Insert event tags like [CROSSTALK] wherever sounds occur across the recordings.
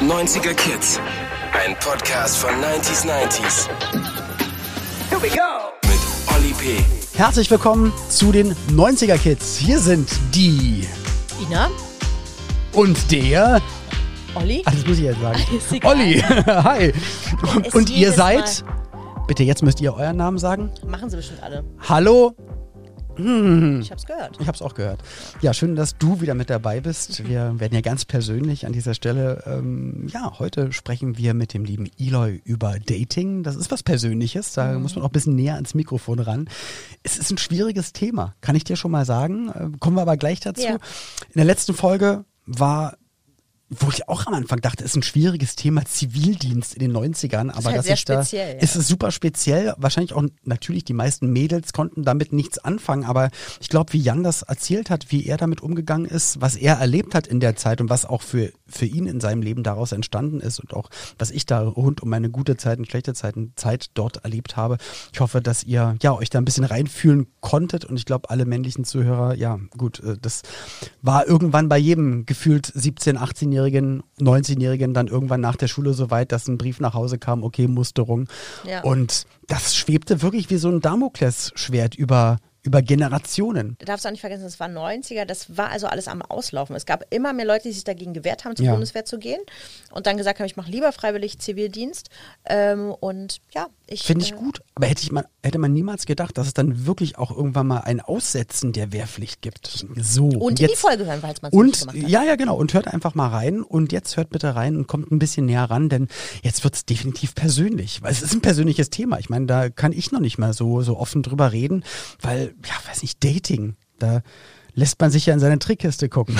90er Kids. Ein Podcast von 90s 90s. Here we go! Mit Olli P. Herzlich willkommen zu den 90er Kids. Hier sind die Ina? und der. Olli? Ah, das muss ich jetzt sagen. [LAUGHS] Olli, [LAUGHS] hi. Und, und ihr seid. Bitte, jetzt müsst ihr euren Namen sagen. Machen sie bestimmt alle. Hallo. Ich hab's gehört. Ich hab's auch gehört. Ja, schön, dass du wieder mit dabei bist. Wir werden ja ganz persönlich an dieser Stelle. Ähm, ja, heute sprechen wir mit dem lieben Eloy über Dating. Das ist was Persönliches. Da muss man auch ein bisschen näher ans Mikrofon ran. Es ist ein schwieriges Thema, kann ich dir schon mal sagen. Äh, kommen wir aber gleich dazu. Ja. In der letzten Folge war wo ich auch am Anfang dachte, ist ein schwieriges Thema Zivildienst in den 90ern, aber halt das sehr ist da, speziell, ja. ist es super speziell. Wahrscheinlich auch natürlich die meisten Mädels konnten damit nichts anfangen, aber ich glaube, wie Jan das erzählt hat, wie er damit umgegangen ist, was er erlebt hat in der Zeit und was auch für, für ihn in seinem Leben daraus entstanden ist und auch was ich da rund um meine gute Zeit und schlechte Zeiten, Zeit dort erlebt habe. Ich hoffe, dass ihr ja euch da ein bisschen reinfühlen konntet und ich glaube, alle männlichen Zuhörer, ja gut, äh, das war irgendwann bei jedem gefühlt 17, 18-Jährigen, 19-Jährigen dann irgendwann nach der Schule so weit, dass ein Brief nach Hause kam, okay, Musterung. Ja. Und das schwebte wirklich wie so ein Damoklesschwert über, über Generationen. Du darfst auch nicht vergessen, das war 90er, das war also alles am Auslaufen. Es gab immer mehr Leute, die sich dagegen gewehrt haben, zur Ja. Bundeswehr zu gehen und dann gesagt haben, ich mache lieber freiwillig Zivildienst. Ähm, und ja, ich. Finde ich äh, gut. Aber hätte, ich mal, hätte man niemals gedacht, dass es dann wirklich auch irgendwann mal ein Aussetzen der Wehrpflicht gibt. So. Und in die Folge hören, falls man es nicht Und gemacht hat. ja, ja, genau. Und hört einfach mal rein. Und jetzt hört bitte rein und kommt ein bisschen näher ran, denn jetzt wird es definitiv persönlich. Weil es ist ein persönliches Thema. Ich meine, da kann ich noch nicht mal so, so offen drüber reden, weil, ja, weiß nicht, Dating, da lässt man sich ja in seine Trickkiste gucken.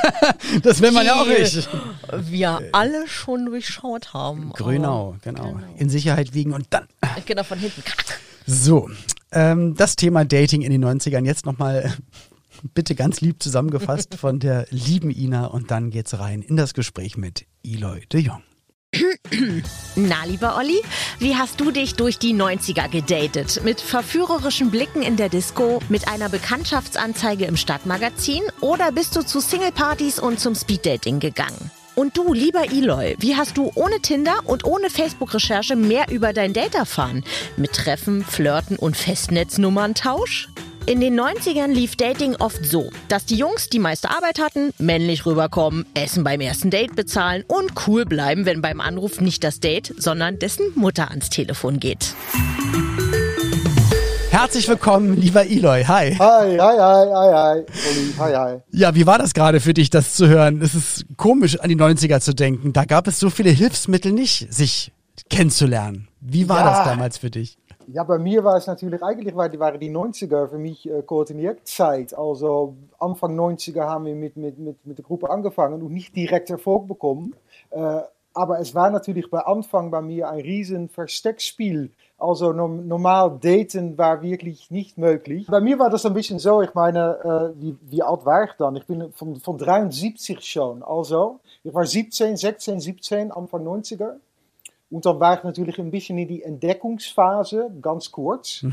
[LAUGHS] das will man ja auch nicht. wir alle schon durchschaut haben. Grünau, genau. In Sicherheit wiegen und dann. Aber, genau, von hinten. So, ähm, das Thema Dating in den 90ern jetzt nochmal [LAUGHS] bitte ganz lieb zusammengefasst von der lieben Ina und dann geht's rein in das Gespräch mit Eloy de Jong. [CLEARS THROAT] Na, lieber Olli, wie hast du dich durch die 90er gedatet? Mit verführerischen Blicken in der Disco, mit einer Bekanntschaftsanzeige im Stadtmagazin oder bist du zu Singlepartys und zum Speeddating gegangen? Und du, lieber Eloy, wie hast du ohne Tinder und ohne Facebook-Recherche mehr über dein Date erfahren? Mit Treffen, Flirten und Festnetznummern-Tausch? In den 90ern lief Dating oft so, dass die Jungs die meiste Arbeit hatten, männlich rüberkommen, Essen beim ersten Date bezahlen und cool bleiben, wenn beim Anruf nicht das Date, sondern dessen Mutter ans Telefon geht. Herzlich willkommen, lieber Eloy. Hi. Hi, hi, hi, hi, hi, hi, hi. Ja, wie war das gerade für dich, das zu hören? Es ist komisch, an die 90er zu denken. Da gab es so viele Hilfsmittel nicht, sich kennenzulernen. Wie war Ja. das damals für dich? Ja, bei mir war es natürlich, eigentlich war- waren die 90er für mich äh, Koordiniertzeit. Also Anfang 90er haben wir mit, mit, mit, mit der Gruppe angefangen und nicht direkt Erfolg bekommen. Äh, aber es war natürlich bei Anfang bei mir ein riesen Versteckspiel. Also norm- normal daten war wirklich nicht möglich. Bei mir war das ein bisschen so, ich meine, wie, wie alt war ich dann? Ich bin von, von 73 schon. Also, ich war 17, 16, 17, Anfang 90er. Und dann war ich natürlich ein bisschen in die Entdeckungsphase, ganz kurz.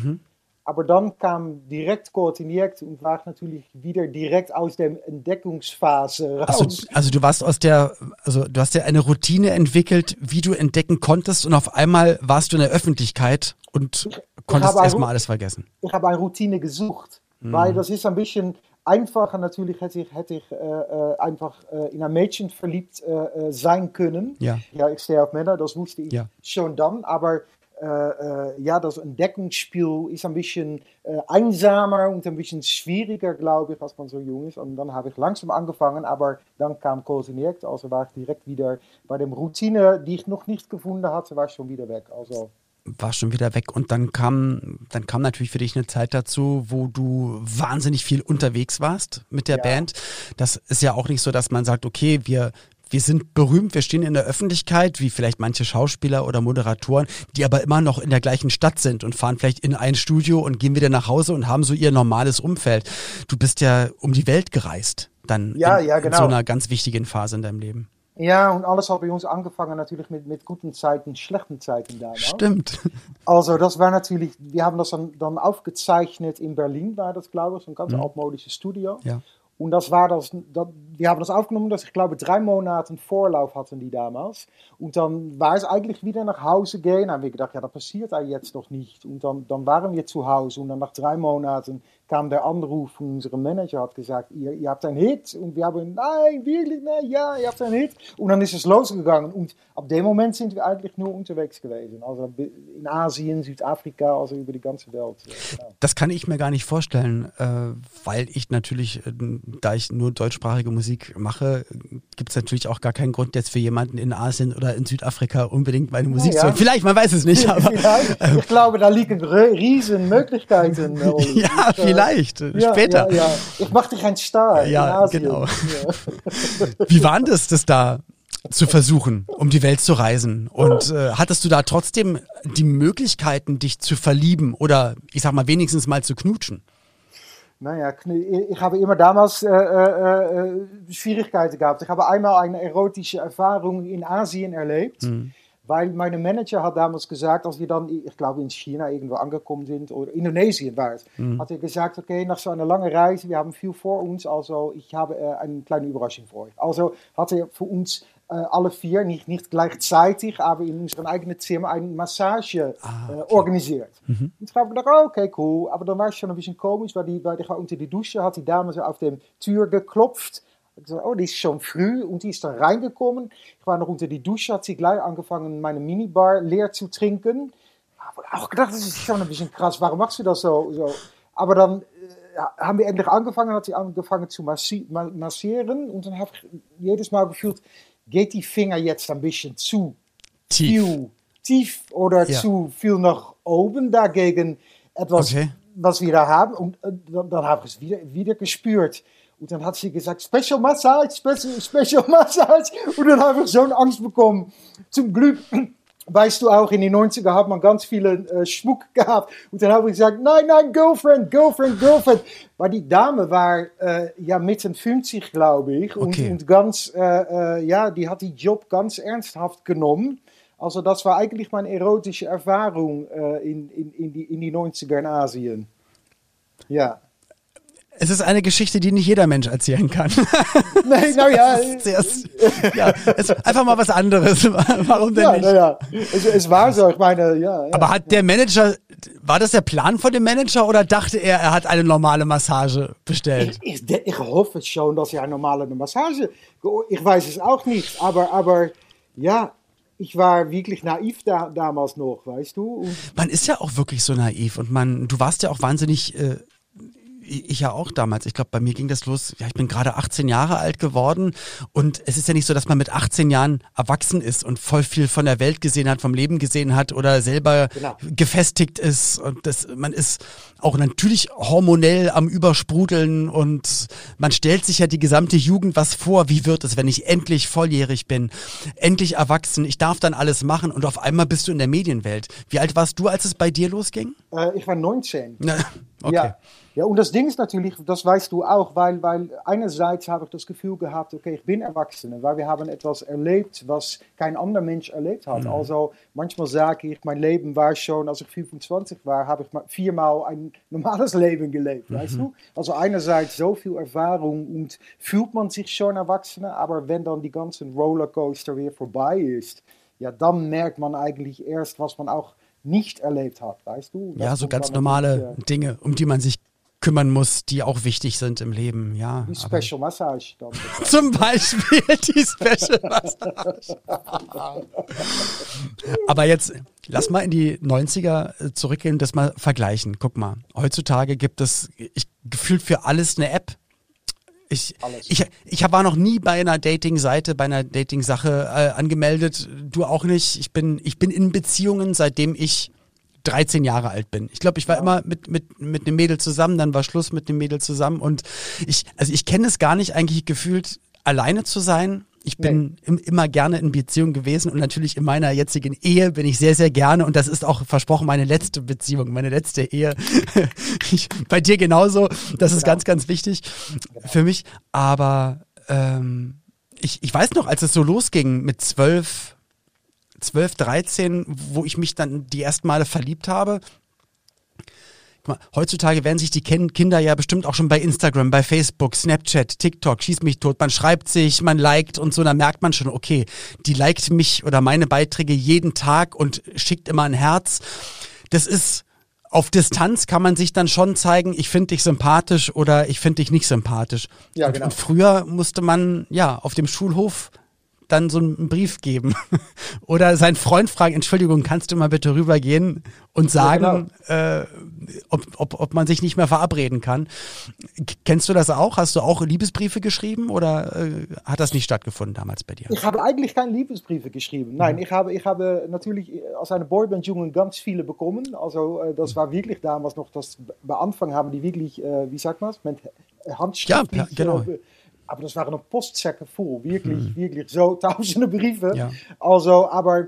Aber dann kam direkt koordiniert und war ich natürlich wieder direkt aus der Entdeckungsphase raus. Also, also du warst aus der, also du hast ja eine Routine entwickelt, wie du entdecken konntest und auf einmal warst du in der Öffentlichkeit und konntest erstmal alles vergessen. ich habe eine Routine gesucht. Weil das ist ein bisschen einfacher. Natürlich hätte ich, hätte ich äh, äh, einfach äh, in ein Mädchen verliebt äh, äh, sein können. Ja. ja, ich stehe auf Männer, das wusste ich Ja. schon dann. Aber äh, ja, das Entdeckungsspiel ist ein bisschen einsamer und ein bisschen schwieriger, glaube ich, als man so jung ist. Und dann habe ich langsam angefangen, aber dann kam koordiniert. Also war ich direkt wieder bei der Routine, die ich noch nicht gefunden hatte, war ich schon wieder weg. Also war schon wieder weg und dann kam, dann kam natürlich für dich eine Zeit dazu, wo du wahnsinnig viel unterwegs warst mit der Ja. Band. Das ist ja auch nicht so, dass man sagt, okay, wir wir sind berühmt, wir stehen in der Öffentlichkeit, wie vielleicht manche Schauspieler oder Moderatoren, die aber immer noch in der gleichen Stadt sind und fahren vielleicht in ein Studio und gehen wieder nach Hause und haben so ihr normales Umfeld. Du bist ja um die Welt gereist, dann Ja, in, ja, in genau. so einer ganz wichtigen Phase in deinem Leben. Ja, und alles hat bei uns angefangen natürlich mit, mit guten Zeiten, schlechten Zeiten damals. Stimmt. [LAUGHS] Also das war natürlich, wir haben das dann, dann aufgezeichnet in Berlin, war das glaube ich, so ein ganz altmodisches Studio. Ja. Und das war das, das, wir haben das aufgenommen, dass ich glaube drei Monate Vorlauf hatten die damals. Und dann war es eigentlich wieder nach Hause gehen. Dann haben wir gedacht, ja, das passiert jetzt doch nicht. Und dann, dann waren wir zu Hause und dann nach drei Monaten kam der Anruf von unserem Manager, hat gesagt, ihr, ihr habt einen Hit. Und wir haben, nein, wirklich, nein, ja, ihr habt einen Hit. Und dann ist es losgegangen. Und ab dem Moment sind wir eigentlich nur unterwegs gewesen. Also in Asien, Südafrika, also über die ganze Welt. Genau. Das kann ich mir gar nicht vorstellen, äh, weil ich natürlich, äh, da ich nur deutschsprachige Musik mache, gibt es natürlich auch gar keinen Grund jetzt für jemanden in Asien oder in Südafrika unbedingt meine Musik ja, zu hören. Vielleicht, man weiß es nicht. [LAUGHS] Aber, ich glaube, da liegen riesen Möglichkeiten. [LAUGHS] ja, vielleicht vielleicht, ja, später. Ja, ja. Ich mach dich ein Star. Ja, genau. [LAUGHS] Wie war das, das da zu versuchen, um die Welt zu reisen? Und äh, hattest du da trotzdem die Möglichkeiten, dich zu verlieben oder ich sag mal wenigstens mal zu knutschen? Naja, ich habe immer damals äh, äh, äh, Schwierigkeiten gehabt. Ich habe einmal eine erotische Erfahrung in Asien erlebt. Mhm. Weil mein Manager hat damals gesagt, als wir dann, ich glaube in China irgendwo angekommen sind, oder Indonesien war es, mhm. hat er gesagt, okay, nach so einer langen Reise, wir haben viel vor uns, also ich habe äh, eine kleine Überraschung für euch. Also hat er für uns äh, alle vier, nicht, nicht gleichzeitig, aber in unserem eigenen Zimmer eine Massage ah, okay. äh, organisiert. Mhm. Und ich habe gedacht, oh, okay, cool. Aber dann war es schon ein bisschen komisch, weil, die, weil war unter die Dusche, hat die Dame so auf der Tür geklopft oh, die ist schon früh und die ist dann reingekommen. Ich war noch unter die Dusche, hat sie gleich angefangen, meine Minibar leer zu trinken. Aber auch gedacht, das ist schon ein bisschen krass, warum machst du das so? so? Aber dann äh, haben wir endlich angefangen, hat sie angefangen zu massieren und dann habe ich jedes Mal gefühlt, geht die Finger jetzt ein bisschen zu tief, viel, tief oder ja. zu viel nach oben dagegen etwas, okay. was wir da haben. Und dann, dann habe ich es wieder, wieder gespürt. Und dann hat sie gesagt, Special Massage, Special, Special [LAUGHS] Massage. Und dann habe ich so Angst bekommen. Zum Glück, [CLEARS THROAT] weißt du auch, in den 90er hat man ganz viele äh, Schmuck [LAUGHS] gehabt. Und dann habe ich gesagt, nein, nein, Girlfriend, Girlfriend, Girlfriend. Weil die Dame war äh, ja Mitte 50, glaube ich. Und, okay. und ganz, äh, äh, ja, die hat die Job ganz ernsthaft genommen. Also das war eigentlich meine erotische Erfahrung äh, in, in, in, die, in die 90er in Asien. Ja. Es ist eine Geschichte, die nicht jeder Mensch erzählen kann. [LAUGHS] Nein, naja. ja, es ist einfach mal was anderes. [LAUGHS] Warum denn ja, nicht? Naja, es, es war so. Ich meine, ja. ja Aber hat der Manager, war das der Plan von dem Manager oder dachte er, er hat eine normale Massage bestellt? Ich, ich, ich hoffe schon, dass er eine normale Massage. Ich weiß es auch nicht, aber, aber ja, ich war wirklich naiv da, damals noch, weißt du? Und man ist ja auch wirklich so naiv und man, du warst ja auch wahnsinnig äh, ich ja auch damals. Ich glaube, bei mir ging das los. Ja, ich bin gerade 18 Jahre alt geworden und es ist ja nicht so, dass man mit 18 Jahren erwachsen ist und voll viel von der Welt gesehen hat, vom Leben gesehen hat oder selber genau. gefestigt ist und das, man ist auch natürlich hormonell am Übersprudeln und man stellt sich ja die gesamte Jugend was vor. Wie wird es, wenn ich endlich volljährig bin, endlich erwachsen? Ich darf dann alles machen und auf einmal bist du in der Medienwelt. Wie alt warst du, als es bei dir losging? Äh, ich war 19. [LAUGHS] okay. Ja. Ja, und das Ding ist natürlich, das weißt du auch, weil, weil einerseits habe ich das Gefühl gehabt, okay, ich bin Erwachsene, weil wir haben etwas erlebt, was kein anderer Mensch erlebt hat. Mhm. Also manchmal sage ich, mein Leben war schon, als ich 25 war, habe ich viermal ein normales Leben gelebt, mhm. weißt du? Also einerseits so viel Erfahrung und fühlt man sich schon Erwachsene, aber wenn dann die ganze Rollercoaster weer vorbei ist, ja, dann merkt man eigentlich erst, was man auch nicht erlebt hat, weißt du? Das ja, so ganz normale Dinge, um die man sich kümmern muss, die auch wichtig sind im Leben, ja. Die Special Massage. [LAUGHS] Zum Beispiel die Special Massage. aber jetzt lass mal in die 90er zurückgehen und das mal vergleichen. Guck mal, heutzutage gibt es ich, gefühlt für alles eine App. Ich, ich, ich war noch nie bei einer Dating-Seite, bei einer Dating-Sache äh, angemeldet. Du auch nicht. Ich bin, ich bin in Beziehungen, seitdem ich 13 Jahre alt bin. Ich glaube, ich war immer mit, mit, mit einem Mädel zusammen, dann war Schluss mit dem Mädel zusammen und ich, also ich kenne es gar nicht eigentlich gefühlt, alleine zu sein. Ich bin nee. immer gerne in Beziehung gewesen und natürlich in meiner jetzigen Ehe bin ich sehr, sehr gerne und das ist auch versprochen meine letzte Beziehung, meine letzte Ehe. [LAUGHS] ich, bei dir genauso, das ist genau. ganz, ganz wichtig für mich. Aber ähm, ich, ich weiß noch, als es so losging mit zwölf, 12, 13, wo ich mich dann die ersten Male verliebt habe, heutzutage werden sich die Kinder ja bestimmt auch schon bei Instagram, bei Facebook, Snapchat, TikTok, schieß mich tot. Man schreibt sich, man liked und so, dann merkt man schon, okay, die liked mich oder meine Beiträge jeden Tag und schickt immer ein Herz. Das ist auf Distanz kann man sich dann schon zeigen, ich finde dich sympathisch oder ich finde dich nicht sympathisch. Ja, genau. und, und früher musste man ja auf dem Schulhof dann so einen Brief geben. [LAUGHS] Oder seinen Freund fragen, Entschuldigung, kannst du mal bitte rübergehen und sagen, ja, genau. äh, ob, ob, ob man sich nicht mehr verabreden kann. Kennst du das auch? Hast du auch Liebesbriefe geschrieben oder äh, hat das nicht stattgefunden damals bei dir? Ich habe eigentlich keine Liebesbriefe geschrieben. Nein, mhm. ich, habe, ich habe natürlich als eine Boyband-Jungen ganz viele bekommen. Also äh, das war wirklich damals noch, das bei Anfang haben die wirklich, äh, wie sagt man es, mit Handschrift. Ja, genau. Aber das waren noch Postsäcke voll, wirklich, hm. wirklich so tausende [LAUGHS] Briefe. Ja. Also, aber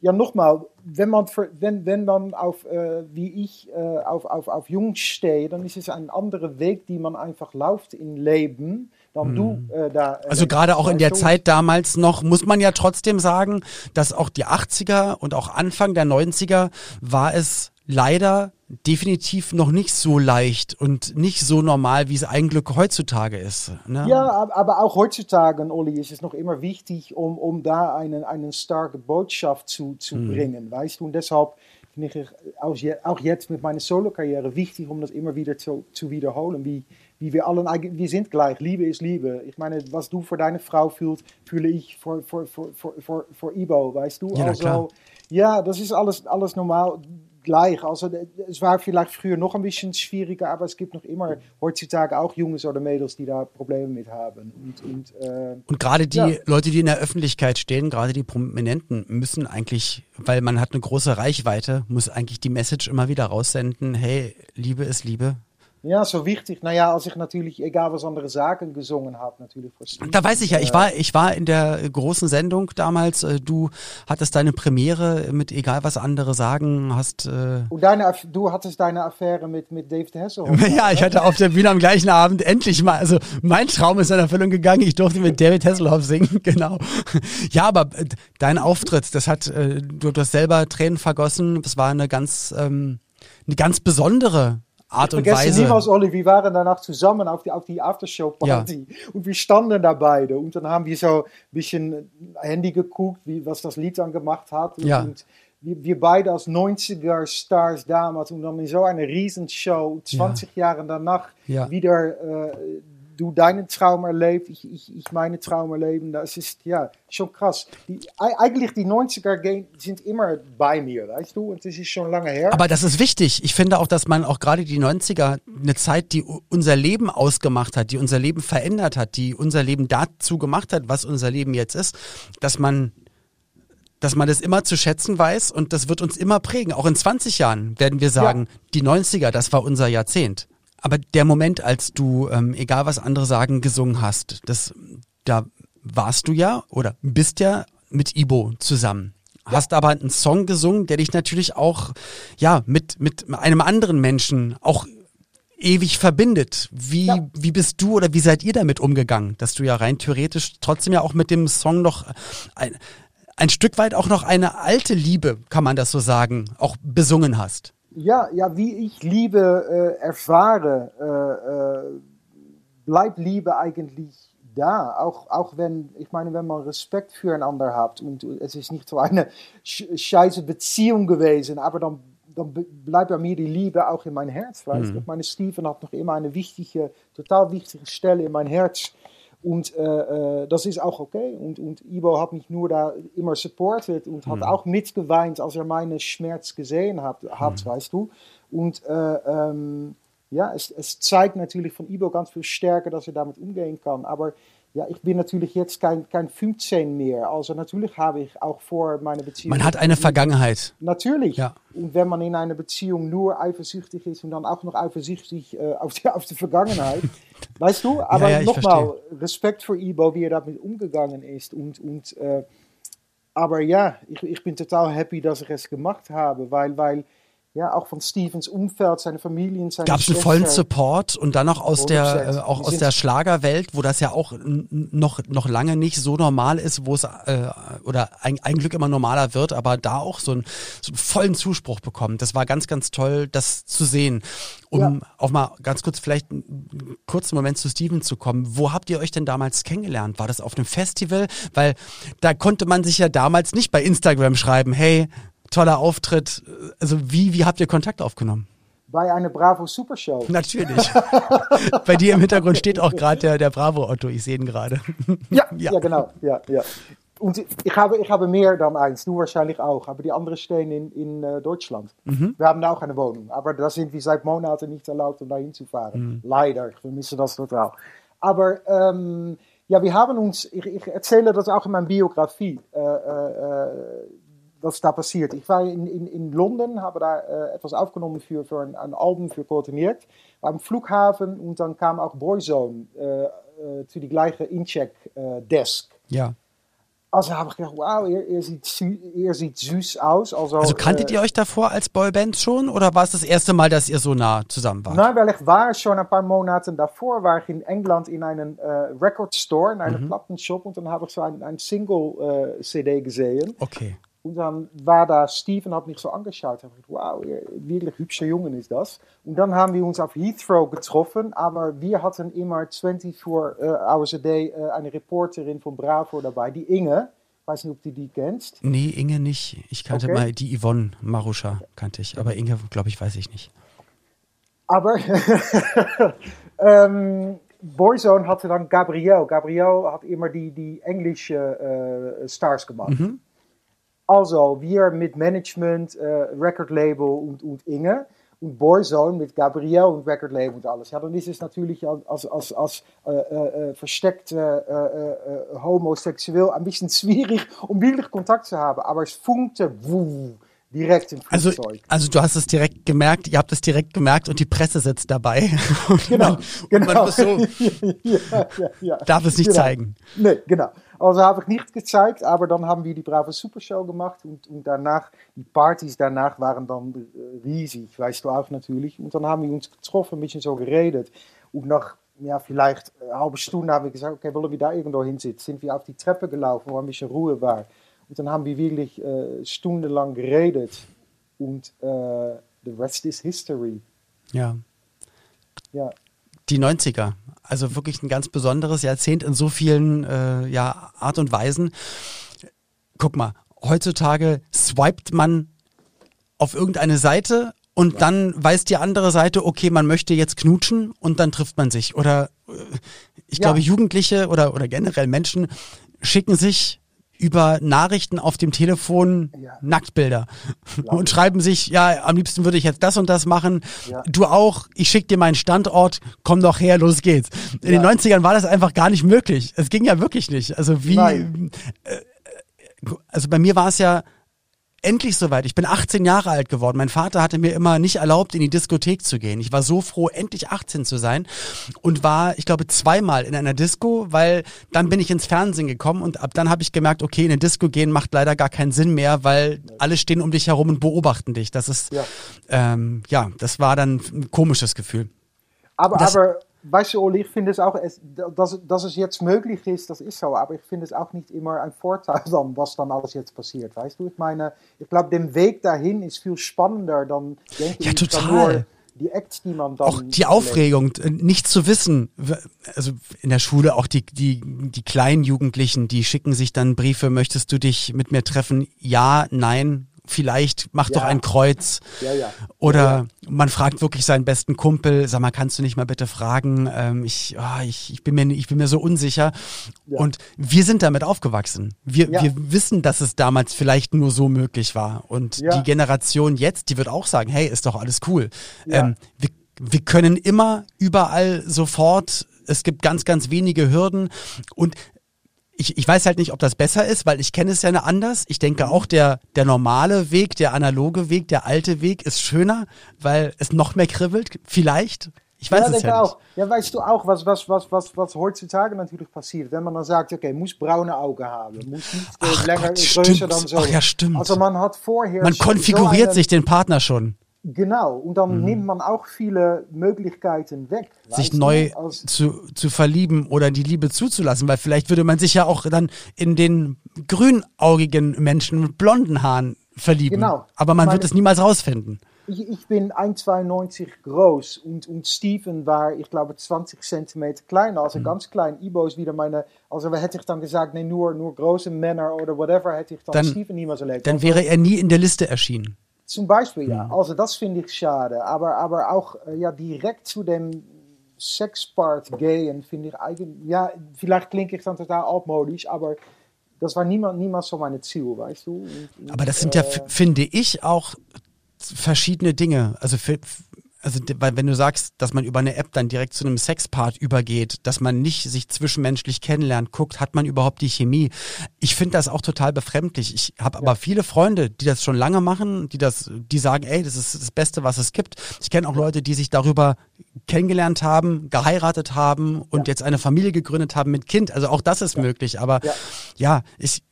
ja, nochmal, wenn man, wenn, wenn man auf, äh, wie ich, äh, auf, auf, auf Jungs stehe, dann ist es ein anderer Weg, die man einfach läuft im Leben. Dann du hm. äh, da, äh, also gerade auch in der Zeit damals noch, muss man ja trotzdem sagen, dass auch die 80er und auch Anfang der 90er war es leider definitiv noch nicht so leicht und nicht so normal, wie es eigentlich heutzutage ist. Ne? Ja, aber auch heutzutage, Olli, ist es noch immer wichtig, um, um da eine, eine starke Botschaft zu, zu mhm. bringen, weißt du? Und deshalb finde ich auch, jetzt mit meiner Solo-Karriere wichtig, um das immer wieder zu, zu wiederholen, wie, wie wir allen eigentlich, wir sind gleich, Liebe ist Liebe. Ich meine, was du für deine Frau fühlst, fühle ich für, für, für, für, für Ibo, weißt du? Ja, also, klar. ja, das ist alles, alles normal gleich. Also es war vielleicht früher noch ein bisschen schwieriger, aber es gibt noch immer heutzutage auch Jungs oder Mädels, die da Probleme mit haben. Und, und, äh, und gerade die ja. Leute, die in der Öffentlichkeit stehen, gerade die Prominenten, müssen eigentlich, weil man hat eine große Reichweite, muss eigentlich die Message immer wieder raussenden, hey, Liebe ist Liebe, ja, so wichtig. Naja, als ich natürlich, egal was andere Sachen gesungen habe, natürlich. Da weiß ich ja, ich war, ich war in der großen Sendung damals. Äh, du hattest deine Premiere mit egal was andere sagen, hast. Äh Und deine, du hattest deine Affäre mit, mit David Hasselhoff. [LAUGHS] ja, ich hatte auf der Bühne am gleichen Abend endlich mal, also mein Traum ist in Erfüllung gegangen. Ich durfte mit David Hasselhoff singen, [LAUGHS] genau. Ja, aber äh, dein Auftritt, das hat, äh, du hast selber Tränen vergossen. Das war eine ganz, ähm, eine ganz besondere Art und Weise. Ich vergesse niemals, Olli, wir waren danach zusammen auf die, auf die Aftershow-Party ja. und wir standen da beide und dann haben wir so ein bisschen Handy geguckt, wie, was das Lied dann gemacht hat. Und, ja. und wir, wir, beide als 90er-Stars damals und dann in so einer Riesenshow, 20 ja. Jahre danach, wieder äh, du deinen Traum erlebt, ich, ich, ich meine Traum erleben. Das ist ja schon krass. Die, eigentlich die 90er sind immer bei mir, weißt du? Und das ist schon lange her. Aber das ist wichtig. Ich finde auch, dass man auch gerade die 90er, eine Zeit, die unser Leben ausgemacht hat, die unser Leben verändert hat, die unser Leben dazu gemacht hat, was unser Leben jetzt ist, dass man dass man das immer zu schätzen weiß und das wird uns immer prägen. Auch in 20 Jahren werden wir sagen, ja. die 90er, das war unser Jahrzehnt. Aber der Moment, als du, ähm, egal was andere sagen, gesungen hast, das, da warst du ja oder bist ja mit Ibo zusammen. Ja. Hast aber einen Song gesungen, der dich natürlich auch, ja, mit, mit einem anderen Menschen auch ewig verbindet. Wie, ja. wie bist du oder wie seid ihr damit umgegangen, dass du ja rein theoretisch trotzdem ja auch mit dem Song noch ein, ein Stück weit auch noch eine alte Liebe, kann man das so sagen, auch besungen hast? Ja, ja, wie ich Liebe äh, erfahre, äh, äh, bleibt Liebe eigentlich da. Auch, auch wenn, ich meine, wenn man Respekt füreinander hat und es ist nicht so eine scheiße Beziehung gewesen, aber dann, dann bleibt bei mir die Liebe auch in mein Herz. Weißt? Mhm. Ich meine, Steven hat noch immer eine wichtige, total wichtige Stelle in mein Herz. Und äh, äh, das ist auch okay. Und, und Ibo hat mich nur da immer supportet und hat mhm. auch mitgeweint, als er meinen Schmerz gesehen hat, hat mhm. weißt du. Und äh, ähm, ja, es, es zeigt natürlich von Ibo ganz viel Stärke, dass er damit umgehen kann. Aber ja, ich bin natürlich jetzt kein, kein 15 mehr. Also natürlich habe ich auch vor meine Beziehung. Man hat eine Vergangenheit. Natürlich. Ja. Und wenn man in einer Beziehung nur eifersüchtig ist und dann auch noch eifersüchtig äh, auf, [LAUGHS] die, auf die Vergangenheit, weißt du? Aber ja, ja, nochmal, Respekt für Ibo, wie er damit umgegangen ist. Und, und, äh, aber ja, ich, ich bin total happy, dass ich es gemacht habe, weil, weil ja, auch von Stevens Umfeld, seine Familie und seine Gab es einen vollen Support und dann noch aus der äh, auch aus der Schlagerwelt, wo das ja auch noch noch lange nicht so normal ist, wo es äh, oder ein, ein Glück immer normaler wird, aber da auch so, ein, so einen vollen Zuspruch bekommen. Das war ganz ganz toll, das zu sehen. Um ja. auch mal ganz kurz vielleicht einen kurzen Moment zu Steven zu kommen. Wo habt ihr euch denn damals kennengelernt? War das auf einem Festival? Weil da konnte man sich ja damals nicht bei Instagram schreiben, hey, toller Auftritt. Also wie, wie habt ihr Kontakt aufgenommen? Bei einer Bravo Supershow. Natürlich. [LAUGHS] Bei dir im Hintergrund steht auch gerade der, der Bravo Otto, ich sehe ihn gerade. [LAUGHS] Ja, ja, ja, genau. Ja, ja. Und ich habe, ich habe mehr dann eins, du wahrscheinlich auch, aber die anderen stehen in, in uh, Deutschland. Mhm. Wir haben auch eine Wohnung, aber da sind wir seit Monaten nicht erlaubt, um dahin zu fahren. Mhm. Leider, wir missen das total. Aber ähm, ja, wir haben uns, ich, ich, erzähle das auch in meiner Biografie, äh, äh, was da passiert. Ich war in, in, in Londen, habe da äh, etwas aufgenommen für, für ein, ein, Album für koordiniert. War am Flughafen und dann kam auch Boyzone äh, äh, zu die gleiche Incheck-Desk. ja. Also habe ich gedacht, wow, ihr, ihr, sieht, ihr sieht süß aus. Also, also kanntet äh, ihr euch davor als Boyband schon oder war es das erste Mal, dass ihr so nah zusammen wart? Nein, weil ich war schon ein paar Monate davor, war ich in England in einem Record Store, in einem mhm. Plattenshop und dann habe ich so ein, ein Single-CD gesehen. Okay. Und dann war da Steven, hat mich so angeschaut. und gesagt, wow, wirklich hübscher Jungen ist das. Und dann haben wir uns auf Heathrow getroffen, aber wir hatten immer 24 Hours a Day äh, eine Reporterin von Bravo dabei, die Inge. Ich weiß nicht, ob du die kennst. Nee, Inge nicht. Ich kannte okay. mal die Yvonne Maruscha, kannte ich. Aber Inge, glaube ich, weiß ich nicht. Aber [LAUGHS] ähm, Boyzone hatte dann Gabriel. Gabriel hat immer die, die englische äh, Stars gemacht. Mhm. Also, wir mit Management, äh, Recordlabel und, und Inge und Boyzone mit Gabriel und Recordlabel und alles. Ja, dann ist es natürlich als, als, als äh, äh, versteckt homosexuell ein bisschen schwierig, um wirklich Kontakt zu haben. Aber es funkte wuh, direkt im also, Flugzeug. Also, also du hast es direkt gemerkt, ihr habt es direkt gemerkt und die Presse sitzt dabei. [LAUGHS] genau, man, genau. Man so, [LAUGHS] ja, ja, ja, darf es nicht genau. zeigen. Nee, genau. Also habe ich nicht gezeigt, aber dann haben wir die Brave Supershow gemacht und, und danach, die Partys danach waren dann äh, riesig, weißt du auch natürlich. Und dann haben wir uns getroffen, ein bisschen so geredet. Und nach ja, vielleicht eine halbe Stunde haben wir gesagt, okay, wollen wir da irgendwo hinsitzen? Sind wir auf die Treppe gelaufen, wo ein bisschen Ruhe war. Und dann haben wir wirklich äh, stundenlang geredet. Und äh, the rest is history. Ja. Ja. Die 90er, also wirklich ein ganz besonderes Jahrzehnt in so vielen äh, ja, Art und Weisen. Guck mal, heutzutage swiped man auf irgendeine Seite und dann weiß die andere Seite, okay, man möchte jetzt knutschen und dann trifft man sich. Oder äh, ich ja. glaube, Jugendliche oder, oder generell Menschen schicken sich über Nachrichten auf dem Telefon ja. Nacktbilder ja. und schreiben sich, ja, am liebsten würde ich jetzt das und das machen. Ja. Du auch, ich schicke dir meinen Standort, komm doch her, los geht's. In den 90ern war das einfach gar nicht möglich. Es ging ja wirklich nicht. Also wie, äh, also bei mir war es ja, endlich soweit. Ich bin 18 Jahre alt geworden. Mein Vater hatte mir immer nicht erlaubt, in die Diskothek zu gehen. Ich war so froh, endlich 18 zu sein und war, ich glaube, zweimal in einer Disco, weil dann bin ich ins Fernsehen gekommen und ab dann habe ich gemerkt, okay, in eine Disco gehen macht leider gar keinen Sinn mehr, weil alle stehen um dich herum und beobachten dich. Das ist, ja, ähm, ja das war dann ein komisches Gefühl. Aber, das, aber weißt du, Oli, ich finde es auch, dass, dass es jetzt möglich ist, das ist so, aber ich finde es auch nicht immer ein Vorteil [LAUGHS] dann, was dann alles jetzt passiert, weißt du? Ich meine, ich glaube, der Weg dahin ist viel spannender dann, denke ja, ich, total. die Acts, die man dann. Auch die Aufregung, erlebt. nicht zu wissen. Also in der Schule auch die, die, die kleinen Jugendlichen, die schicken sich dann Briefe, möchtest du dich mit mir treffen? Ja, nein, vielleicht mach ja. doch ein Kreuz. Ja, ja. Oder man fragt wirklich seinen besten Kumpel, sag mal, kannst du nicht mal bitte fragen? Ähm, ich, oh, ich, ich, bin mir, ich bin mir so unsicher. Und wir sind damit aufgewachsen. Wir, wir wissen, dass es damals vielleicht nur so möglich war. Und die Generation jetzt, die wird auch sagen, hey, ist doch alles cool. Ähm, wir, wir können immer überall sofort es gibt ganz, ganz wenige Hürden und ich, ich weiß halt nicht, ob das besser ist, weil ich kenne es ja anders. Ich denke mhm. auch, der, der normale Weg, der analoge Weg, der alte Weg ist schöner, weil es noch mehr kribbelt. Vielleicht. Ich weiß ja, es ja auch. Nicht. Ja, weißt du auch, was, was, was, was, was heutzutage natürlich passiert, wenn man dann sagt, okay, muss braune Augen haben, muss nicht Ach länger, Gott, größer dann so. Ach ja, stimmt. Also man hat vorher... Man konfiguriert so eine, sich den Partner schon. Genau, und dann mhm. nimmt man auch viele Möglichkeiten weg. Sich neu zu, zu verlieben oder die Liebe zuzulassen, weil vielleicht würde man sich ja auch dann in den grünaugigen Menschen mit blonden Haaren verlieben. Genau. Aber man meine, wird es niemals rausfinden. Ich, ich bin 1,92 groß und, und Steven war, ich glaube, 20 Zentimeter kleiner. Also mhm. ganz klein. Ibo ist wieder meine, also hätte ich dann gesagt, nee, nur, nur große Männer oder whatever, hätte ich dann, dann Steven niemals erlebt. Dann wäre er nie in der Liste erschienen. Zum Beispiel, ja. Also das finde ich schade. Aber, aber auch äh, ja, direkt zu dem Sexpart gehen, finde ich eigentlich, ja, vielleicht klinke ich dann total altmodisch, aber das war niemand, niemals so meine Ziel, weißt du. Und, aber das sind äh, ja, finde ich, auch verschiedene Dinge. Also also weil wenn du sagst, dass man über eine App dann direkt zu einem Sexpart übergeht, dass man nicht sich zwischenmenschlich kennenlernt, guckt, hat man überhaupt die Chemie. Ich finde das auch total befremdlich. Ich habe aber viele Freunde, die das schon lange machen, die das, die sagen, ey, das ist das Beste, was es gibt. Ich kenne auch Leute, die sich darüber kennengelernt haben, geheiratet haben und ja. jetzt eine Familie gegründet haben mit Kind. Also auch das ist ja. möglich. Aber ja, ja ich.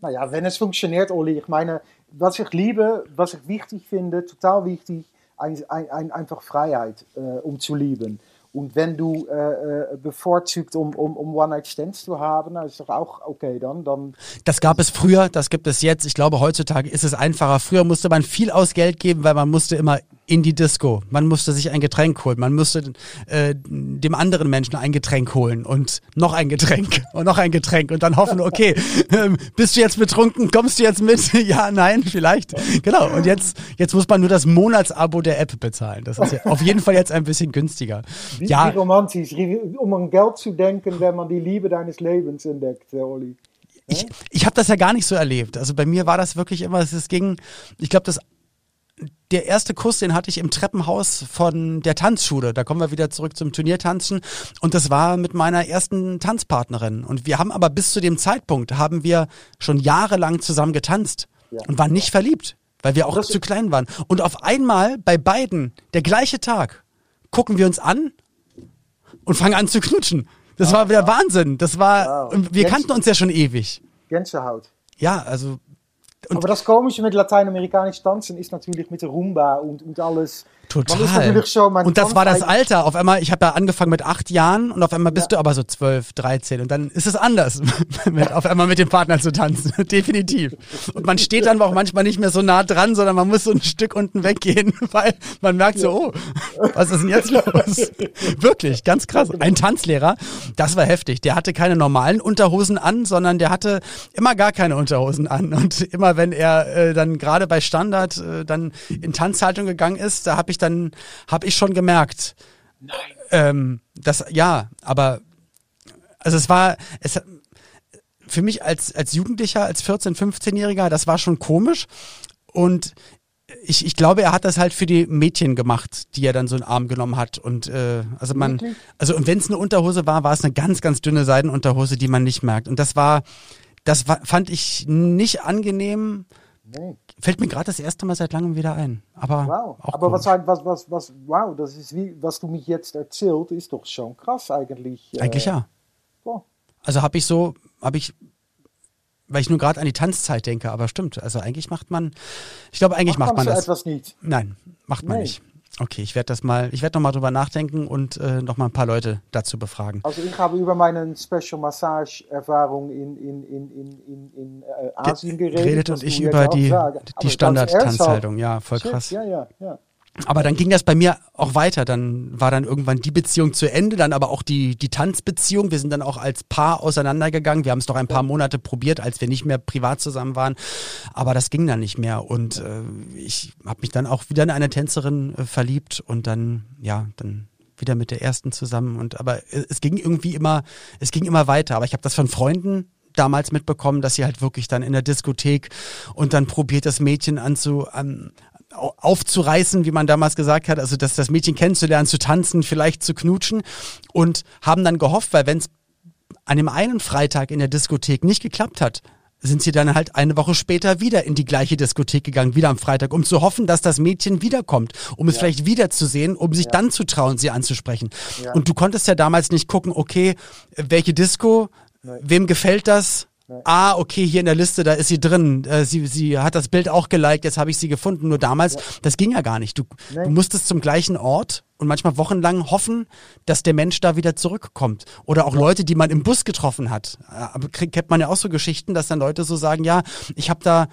Naja, wenn es funktioniert, Oli, ich meine, was ich liebe, was ich wichtig finde, total wichtig, ein, ein, einfach Freiheit, äh, um zu lieben. Und wenn du äh, äh, bevorzugt, um, um, um One-Night-Stands zu haben, dann ist doch auch okay dann, dann. Das gab es früher, das gibt es jetzt. Ich glaube, heutzutage ist es einfacher. Früher musste man viel aus Geld geben, weil man musste immer in die Disco. Man musste sich ein Getränk holen. Man musste äh, dem anderen Menschen ein Getränk holen und noch ein Getränk [LAUGHS] und noch ein Getränk und dann hoffen, okay, [LAUGHS] äh, bist du jetzt betrunken? Kommst du jetzt mit? [LAUGHS] ja, nein, vielleicht. Genau. Und jetzt, jetzt muss man nur das Monatsabo der App bezahlen. Das ist ja auf jeden Fall jetzt ein bisschen günstiger. Wie, ja. wie romantisch, um an Geld zu denken, wenn man die Liebe deines Lebens entdeckt, Olli. Ich, ich habe das ja gar nicht so erlebt. Also bei mir war das wirklich immer, es ging, ich glaube, das der erste Kuss, den hatte ich im Treppenhaus von der Tanzschule. Da kommen wir wieder zurück zum Turniertanzen. Und das war mit meiner ersten Tanzpartnerin. Und wir haben aber bis zu dem Zeitpunkt, haben wir schon jahrelang zusammen getanzt ja. und waren nicht verliebt, weil wir auch zu klein waren. Und auf einmal bei beiden, der gleiche Tag, gucken wir uns an und fangen an zu knutschen. Das war wieder Wahnsinn. Das war, wow. wir kannten uns ja schon ewig. Gänsehaut. Ja, also und Aber das Komische mit lateinamerikanisch Tanzen ist natürlich mit der Rumba und, und alles. Total. So, und das war das Alter. Auf einmal, ich habe ja angefangen mit acht Jahren und auf einmal bist ja. du aber so zwölf, dreizehn und dann ist es anders, [LAUGHS] mit, auf einmal mit dem Partner zu tanzen. [LAUGHS] Definitiv. Und man steht dann auch manchmal nicht mehr so nah dran, sondern man muss so ein Stück unten weggehen, [LAUGHS] weil man merkt so, oh, was ist denn jetzt los? Wirklich, ganz krass. Ein Tanzlehrer, das war heftig. Der hatte keine normalen Unterhosen an, sondern der hatte immer gar keine Unterhosen an. Und immer wenn er äh, dann gerade bei Standard äh, dann in Tanzhaltung gegangen ist, da habe ich dann habe ich schon gemerkt. Nein. Ähm, das, ja, aber also es war, es für mich als, als Jugendlicher, als 14-, 15-Jähriger, das war schon komisch. Und ich, ich glaube, er hat das halt für die Mädchen gemacht, die er dann so in den Arm genommen hat. Und äh, also man, also und wenn es eine Unterhose war, war es eine ganz, ganz dünne Seidenunterhose, die man nicht merkt. Und das war, das war, fand ich nicht angenehm. Nee. Fällt mir gerade das erste Mal seit langem wieder ein. Aber, wow. aber was, was, was, was, wow, das ist wie, was du mich jetzt erzählt, ist doch schon krass eigentlich. Äh, eigentlich ja. Boah. Also habe ich so, habe ich, weil ich nur gerade an die Tanzzeit denke, aber stimmt. Also eigentlich macht man, ich glaube, eigentlich macht, macht man, man so das. etwas nicht. Nein, macht man nee. nicht. Okay, ich werde das mal, ich werde noch mal drüber nachdenken und äh, noch mal ein paar Leute dazu befragen. Also ich habe über meine Special Massage Erfahrung in, in, in, in, in äh, Asien geredet. geredet und ich über die, die Standard-Tanzhaltung. Ja, voll krass. Ja, ja, ja. Aber dann ging das bei mir auch weiter. Dann war dann irgendwann die Beziehung zu Ende, dann aber auch die, die Tanzbeziehung. Wir sind dann auch als Paar auseinandergegangen. Wir haben es noch ein paar Monate probiert, als wir nicht mehr privat zusammen waren. Aber das ging dann nicht mehr. Und äh, ich habe mich dann auch wieder in eine Tänzerin äh, verliebt und dann, ja, dann wieder mit der ersten zusammen. Und aber äh, es ging irgendwie immer, es ging immer weiter. Aber ich habe das von Freunden damals mitbekommen, dass sie halt wirklich dann in der Diskothek und dann probiert das Mädchen anzu, an, aufzureißen, wie man damals gesagt hat, also das, das Mädchen kennenzulernen, zu tanzen, vielleicht zu knutschen und haben dann gehofft, weil wenn es an dem einen Freitag in der Diskothek nicht geklappt hat, sind sie dann halt eine Woche später wieder in die gleiche Diskothek gegangen, wieder am Freitag, um zu hoffen, dass das Mädchen wiederkommt, um es ja. vielleicht wiederzusehen, um sich ja. dann zu trauen, sie anzusprechen. Ja. Und du konntest ja damals nicht gucken, okay, welche Disco, Nein. wem gefällt das, ah, okay, hier in der Liste, da ist sie drin. Äh, sie, sie hat das Bild auch geliked, jetzt habe ich sie gefunden. Nur damals, ja. das ging ja gar nicht. Du, nee. du musstest zum gleichen Ort und manchmal wochenlang hoffen, dass der Mensch da wieder zurückkommt. Oder auch ja. Leute, die man im Bus getroffen hat. Aber kennt man ja auch so Geschichten, dass dann Leute so sagen, ja, ich habe da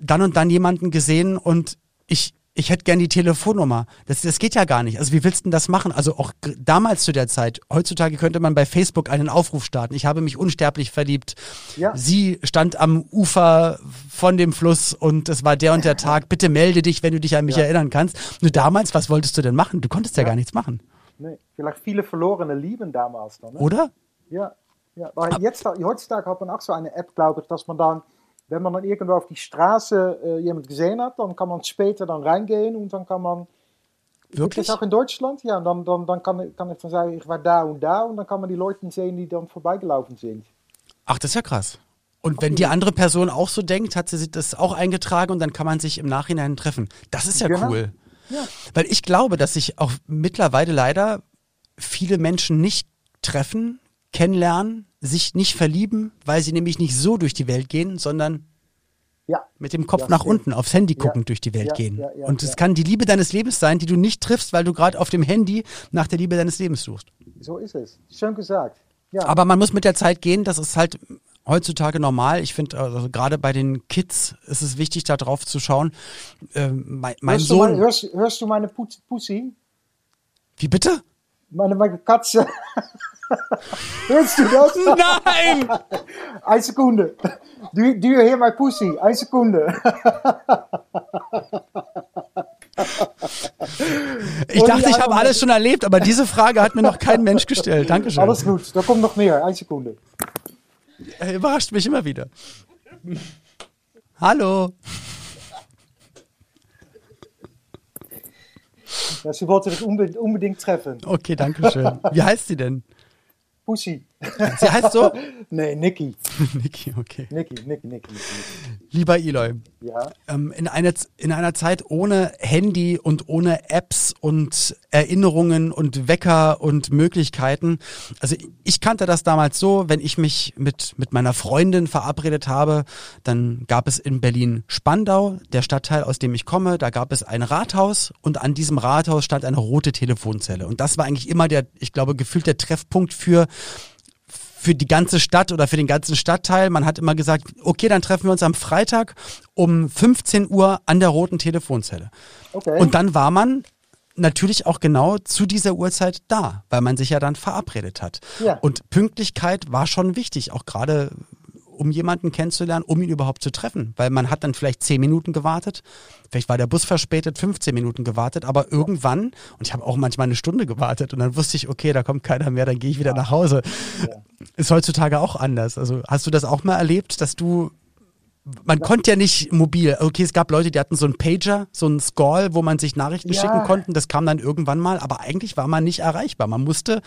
dann und dann jemanden gesehen und ich, ich hätte gern die Telefonnummer. Das, das geht ja gar nicht. Also wie willst du denn das machen? Also auch damals zu der Zeit, heutzutage könnte man bei Facebook einen Aufruf starten. Ich habe mich unsterblich verliebt. Ja. Sie stand am Ufer von dem Fluss und es war der und der Tag. Bitte melde dich, wenn du dich an mich ja. erinnern kannst. Nur damals, was wolltest du denn machen? Du konntest ja, ja gar nichts machen. Nee, vielleicht viele verlorene Lieben damals dann. Ne? Oder? Ja, ja. Aber jetzt, heutzutage hat man auch so eine App, glaube ich, dass man dann wenn man dann irgendwo auf die Straße äh, jemand gesehen hat, dann kann man später dann reingehen und dann kann man. Wirklich? Das auch in Deutschland? Ja, dann, dann, dann kann, kann ich dann sagen, ich war da und da und dann kann man die Leute sehen, die dann vorbeigelaufen sind. Ach, das ist ja krass. Und wenn die andere Person auch so denkt, hat sie das auch eingetragen und dann kann man sich im Nachhinein treffen. Das ist ja genau. cool. Ja. Weil ich glaube, dass sich auch mittlerweile leider viele Menschen nicht treffen, kennenlernen, sich nicht verlieben, weil sie nämlich nicht so durch die Welt gehen, sondern ja. mit dem Kopf ja, nach unten aufs Handy gucken ja. durch die Welt gehen. Und es kann die Liebe deines Lebens sein, die du nicht triffst, weil du gerade auf dem Handy nach der Liebe deines Lebens suchst. So ist es. Schön gesagt. Aber man muss mit der Zeit gehen, das ist halt heutzutage normal. Ich finde, also gerade bei den Kids ist es wichtig, da drauf zu schauen. Äh, mein, mein hörst Sohn. Du mein, hörst, hörst, du meine Pussy? Wie bitte? Meine, meine Katze. Hörst du das? [LAUGHS] Nein! [LAUGHS] Eine Sekunde. Do, do you hear my pussy? Eine Sekunde. [LAUGHS] Ich dachte, ich habe alles schon erlebt, aber diese Frage hat mir noch kein Mensch gestellt. Dankeschön. Alles gut, da kommt noch mehr. Eine Sekunde. Er überrascht mich immer wieder. Hallo. Ja, sie wollte dich unbedingt, unbedingt treffen. Okay, danke schön. Wie heißt sie denn? Pussy. Sie heißt so? [LAUGHS] nee, Niki. [LAUGHS] Niki, okay. Niki, Niki, Niki. Lieber Eloy, ja? Ähm, in, einer, in einer Zeit ohne Handy und ohne Apps und Erinnerungen und Wecker und Möglichkeiten, also ich kannte das damals so, wenn ich mich mit, mit meiner Freundin verabredet habe, dann gab es in Berlin Spandau, der Stadtteil, aus dem ich komme, da gab es ein Rathaus und an diesem Rathaus stand eine rote Telefonzelle. Und das war eigentlich immer der, ich glaube, gefühlt der Treffpunkt für für die ganze Stadt oder für den ganzen Stadtteil. Man hat immer gesagt, okay, dann treffen wir uns am Freitag um 15 Uhr an der roten Telefonzelle. Okay. Und dann war man natürlich auch genau zu dieser Uhrzeit da, weil man sich ja dann verabredet hat. Ja. Und Pünktlichkeit war schon wichtig, auch gerade um jemanden kennenzulernen, um ihn überhaupt zu treffen. Weil man hat dann vielleicht zehn Minuten gewartet, vielleicht war der Bus verspätet, 15 Minuten gewartet, aber irgendwann, und ich habe auch manchmal eine Stunde gewartet und dann wusste ich, okay, da kommt keiner mehr, dann gehe ich wieder nach Hause. Ist heutzutage auch anders. Also hast du das auch mal erlebt, dass du man ja. konnte ja nicht mobil. Okay, es gab Leute, die hatten so einen Pager, so einen Scroll, wo man sich Nachrichten ja. schicken konnte. Das kam dann irgendwann mal, aber eigentlich war man nicht erreichbar. Man musste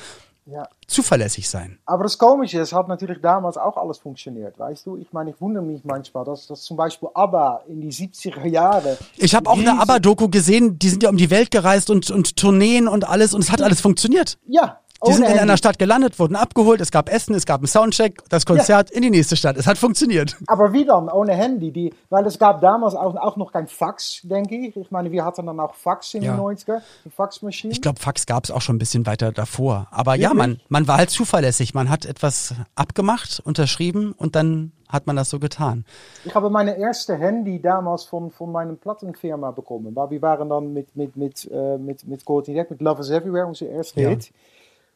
ja. zuverlässig sein. Aber das Komische ist, hat natürlich damals auch alles funktioniert, weißt du? Ich meine, ich wundere mich manchmal, dass, dass zum Beispiel ABBA in die 70er Jahre. Ich habe auch eine ABBA-Doku gesehen, die sind ja um die Welt gereist und, und Tourneen und alles und es hat alles funktioniert. Ja, die sind in einer Stadt gelandet, wurden abgeholt, es gab Essen, es gab einen Soundcheck, das Konzert ja. in die nächste Stadt. Es hat funktioniert. Aber wie dann, ohne Handy? Die, weil es gab damals auch, auch noch kein Fax, denke ich. Ich meine, wir hatten dann auch Fax in ja. den 90er, die Faxmaschine. Ich glaube, Fax gab es auch schon ein bisschen weiter davor. Aber Wirklich? ja, man, man war halt zuverlässig. Man hat etwas abgemacht, unterschrieben und dann hat man das so getan. Ich habe meine erste Handy damals von, von meiner Plattenfirma bekommen. Weil wir waren dann mit, mit, mit, äh, mit, mit Coordinate, mit Love is Everywhere, onze erste ja. Hit.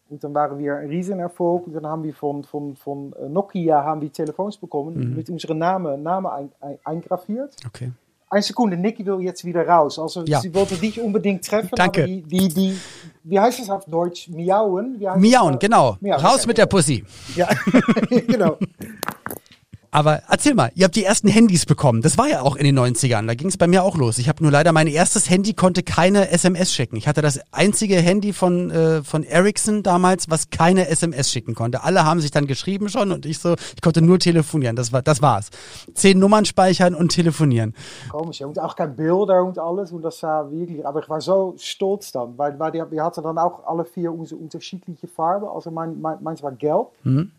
Und dann waren wir ein Riesenerfolg. Und dann haben wir von, von, von äh, Nokia haben wir Telefons bekommen mhm. mit unseren Namen, Namen ein, ein, eingraviert. Okay. Eine Sekunde, Nicky will jetzt wieder raus. Also ja. sie wollte dich unbedingt treffen. Danke. die, die, die, wie heißt es auf Deutsch? Miauen? Miauen, genau. Miauen, raus okay. mit der Pussy. Ja, [LAUGHS] genau. Aber erzähl mal, ihr habt die ersten Handys bekommen. Das war ja auch in den 90ern. Da ging es bei mir auch los. Ich habe nur leider mein erstes Handy konnte keine SMS schicken. Ich hatte das einzige Handy von äh, von Ericsson damals, was keine SMS schicken konnte. Alle haben sich dann geschrieben schon und ich so, ich konnte nur telefonieren. Das war das war's. Zehn Nummern speichern und telefonieren. Komisch, und auch kein Bilder und alles und das sah wirklich. Aber ich war so stolz dann, weil, weil wir hatten dann auch alle vier unsere unterschiedliche Farben. Also mein, mein, meins war gelb. Mhm.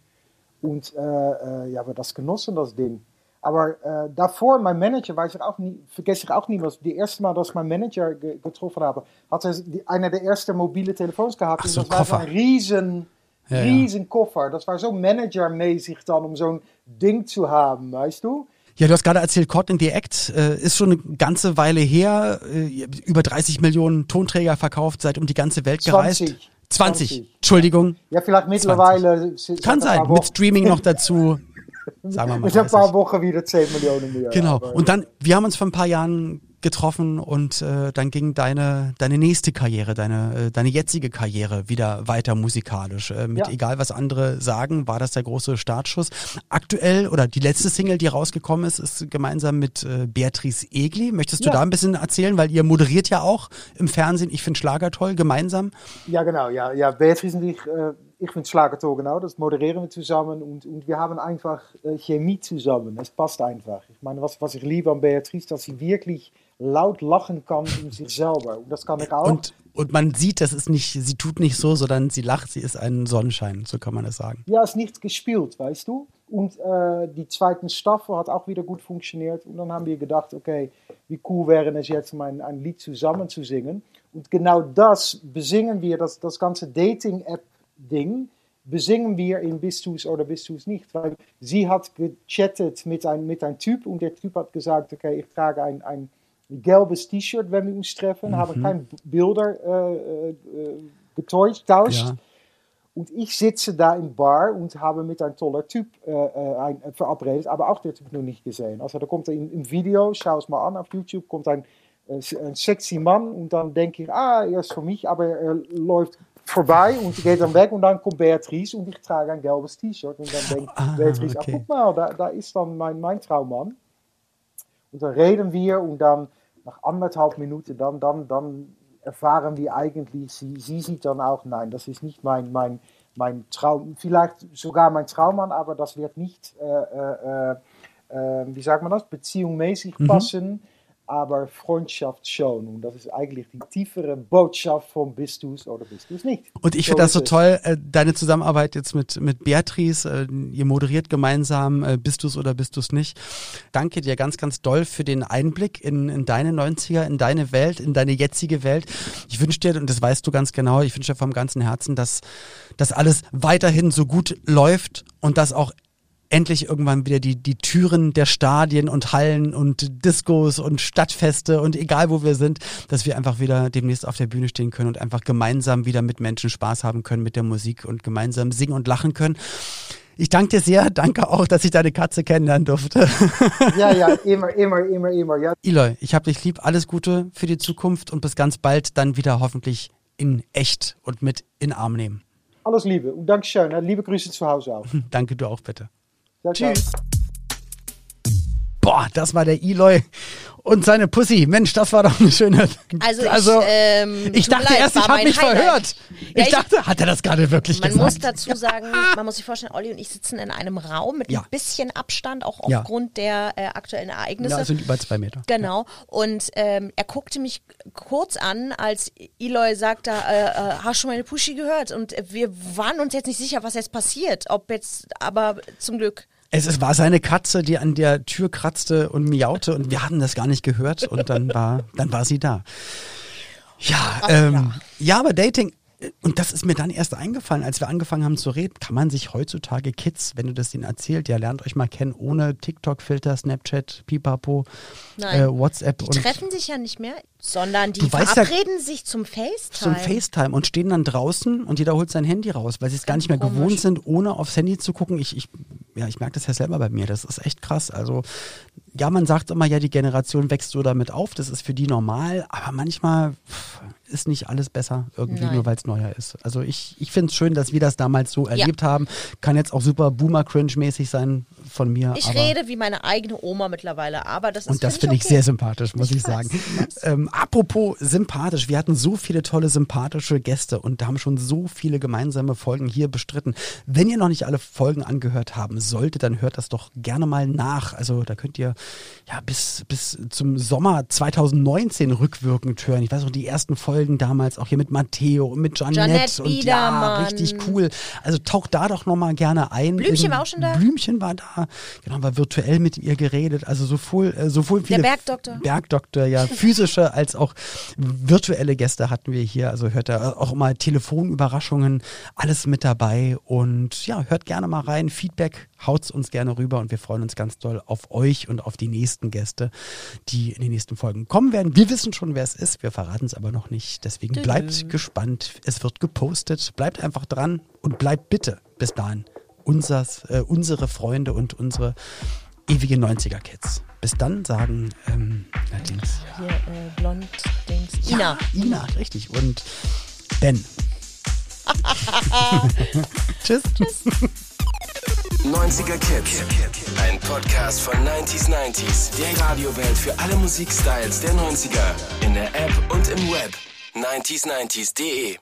Und äh, äh, ja, wir das genossen, das Ding. Aber äh, davor, mein Manager, weiß ich auch nie, vergesse ich auch niemals, die erste Mal, dass ich meinen Manager ge getroffen habe, hat er die, einer der ersten mobile Telefons gehabt. Ach, so und das Koffer. war so ein riesen, Ja, ja. riesen Koffer. Das war so managermäßig dann, um so ein Ding zu haben, weißt du? Ja, du hast gerade erzählt, Caught in the Act äh, ist schon eine ganze Weile her, äh, über 30 Millionen Tonträger verkauft, seid um die ganze Welt 20. gereist. 20. 20. Entschuldigung. Ja, vielleicht mittlerweile. Kann sein, mit Streaming noch dazu. [LAUGHS] Sagen wir mal. Mit ein paar 30. Wochen wieder 10 Millionen mehr. Genau. Und dann, wir haben uns vor ein paar Jahren getroffen und äh, dann ging deine deine nächste Karriere, deine äh, deine jetzige Karriere wieder weiter musikalisch. Äh, mit Ja. egal was andere sagen, war das der große Startschuss. Aktuell oder die letzte Single, die rausgekommen ist, ist gemeinsam mit äh, Beatrice Egli. Möchtest du Ja. da ein bisschen erzählen, weil ihr moderiert ja auch im Fernsehen. Ich finde Schlager toll, gemeinsam. Ja, genau. Ja, ja Beatrice und ich, äh, ich bin Schlagertor, genau. Das moderieren wir zusammen und, und wir haben einfach äh, Chemie zusammen. Es passt einfach. Ich meine, was, was ich liebe an Beatrice, dass sie wirklich laut lachen kann in sich selber. Und das kann ich auch. Und und man sieht, das ist nicht, sie tut nicht so, sondern sie lacht, sie ist ein Sonnenschein, so kann man es sagen. Ja, ist nicht gespielt, weißt du. Und äh, die zweite Staffel hat auch wieder gut funktioniert. Und dann haben wir gedacht, okay, wie cool wäre es jetzt, um ein, ein Lied zusammen zu singen. Und genau das besingen wir, das, das ganze Dating-App-Ding, besingen wir in Bist du's oder Bist du's nicht. Weil sie hat gechattet mit einem mit ein Typ und der Typ hat gesagt, okay, ich trage ein, ein gelbes T-Shirt, wenn wir uns treffen, haben keine Bilder äh, äh, getauscht. Ja. Und ich sitze da im Bar und habe mit einem toller Typ äh, ein, verabredet, aber auch der Typ noch nicht gesehen. Also da kommt er in, im Video, schau es mal an auf YouTube, kommt ein, ein sexy Mann und dann denke ich, ah, er ist für mich, aber er läuft vorbei und geht dann weg und dann kommt Beatrice und ich trage ein gelbes T-Shirt und dann denkt Ah, Beatrice, okay. ah, guck mal, da, da ist dann mein, mein Traummann. Und dann reden wir und dann nach anderthalb Minuten, dann, dann, dann erfahren wir eigentlich, sie, sie sieht dann auch, nein, das ist nicht mein, mein, mein Traum, vielleicht sogar mein Traummann, aber das wird nicht, äh, äh, äh, wie sagt man das, beziehungsmäßig passen, aber Freundschaft schon. Und das ist eigentlich die tiefere Botschaft von bist du's oder bist du's nicht. Und ich finde das so toll, äh, deine Zusammenarbeit jetzt mit, mit Beatrice. Äh, ihr moderiert gemeinsam, äh, bist du's oder bist du's nicht. Danke dir ganz, ganz doll für den Einblick in, in deine 90er, in deine Welt, in deine jetzige Welt. Ich wünsche dir, und das weißt du ganz genau, ich wünsche dir vom ganzen Herzen, dass das alles weiterhin so gut läuft und dass auch endlich irgendwann wieder die, die Türen der Stadien und Hallen und Discos und Stadtfeste und egal wo wir sind, dass wir einfach wieder demnächst auf der Bühne stehen können und einfach gemeinsam wieder mit Menschen Spaß haben können mit der Musik und gemeinsam singen und lachen können. Ich danke dir sehr, danke auch, dass ich deine Katze kennenlernen durfte. Ja, ja, immer, immer, immer, immer, ja. Eloy, ich hab dich lieb, alles Gute für die Zukunft und bis ganz bald dann wieder hoffentlich in echt und mit in Arm nehmen. Alles Liebe und Dankeschön. Liebe Grüße zu Hause auch. [LAUGHS] Danke du auch bitte. Ciao, ciao. Tschüss. Boah, das war der Eloy und seine Pussy. Mensch, das war doch eine schöne. Also ich, ähm, ich dachte leid, erst, ich habe mich Highlight. verhört. Ja, ich, ich- dachte, hat er das gerade wirklich Man gesagt? muss dazu sagen, man muss sich vorstellen, Olli und ich sitzen in einem Raum mit Ja. ein bisschen Abstand, auch Ja. aufgrund der äh, aktuellen Ereignisse. ja, sind über zwei Meter. Genau. Und ähm, er guckte mich kurz an, als Eloy sagte, äh, äh, hast du meine Pushy gehört? Und wir waren uns jetzt nicht sicher, was jetzt passiert. Ob jetzt, aber zum Glück. Es, es war seine Katze, die an der Tür kratzte und miaute und wir hatten das gar nicht gehört und dann war, dann war sie da. Ja, ähm, ja. aber Dating, und das ist mir dann erst eingefallen, als wir angefangen haben zu reden, kann man sich heutzutage Kids, wenn du das ihnen erzählt, ja, lernt euch mal kennen, ohne TikTok-Filter, Snapchat, Pipapo, Nein. äh, WhatsApp Die und treffen sich ja nicht mehr, sondern die weißt ja- verabreden sich zum FaceTime. zum FaceTime und stehen dann draußen und jeder holt sein Handy raus, weil sie es gar nicht mehr komisch. gewohnt sind, ohne aufs Handy zu gucken. Ich, ich, ja, ich merke das ja selber bei mir. Das ist echt krass. Also, ja, man sagt immer, ja, die Generation wächst so damit auf. Das ist für die normal. Aber manchmal pff, ist nicht alles besser irgendwie, Nein. nur weil es neuer ist. Also, ich, ich finde es schön, dass wir das damals so erlebt haben. Kann jetzt auch super Boomer-Cringe-mäßig sein. Von mir. Ich rede wie meine eigene Oma mittlerweile, aber das ist Und das finde ich, okay. sehr sympathisch, muss ich, Ich weiß, sagen. Ähm, apropos sympathisch, wir hatten so viele tolle sympathische Gäste und haben schon so viele gemeinsame Folgen hier bestritten. Wenn ihr noch nicht alle Folgen angehört haben solltet, dann hört das doch gerne mal nach. Also da könnt ihr ja bis, bis zum Sommer 2019 rückwirkend hören. Ich weiß noch, die ersten Folgen damals auch hier mit Matteo und mit Janette, Janette und ja, richtig cool. Also taucht da doch noch mal gerne ein. Blümchen war auch schon da? Blümchen war da. Genau, haben wir virtuell mit ihr geredet. Also sowohl, äh, sowohl viele Bergdoktor. Bergdoktor, ja, [LAUGHS] physische als auch virtuelle Gäste hatten wir hier. Also hört da auch mal Telefonüberraschungen, alles mit dabei. Und ja, hört gerne mal rein. Feedback haut's uns gerne rüber und wir freuen uns ganz doll auf euch und auf die nächsten Gäste, die in den nächsten Folgen kommen werden. Wir wissen schon, wer es ist. Wir verraten es aber noch nicht. Deswegen bleibt gespannt. Es wird gepostet. Bleibt einfach dran und bleibt bitte bis dahin unsers, äh, unsere Freunde und unsere ewige 90er-Kids. Bis dann sagen, ähm, na, Dings, Hier, äh, blond, Dings. Ina. ja, Ina, richtig. Und Ben. [LAUGHS] Tschüss. 90er Kids. Ein Podcast von 90s 90s. Der Radiowelt für alle Musikstyles der 90er. In der App und im Web. 90s90s.de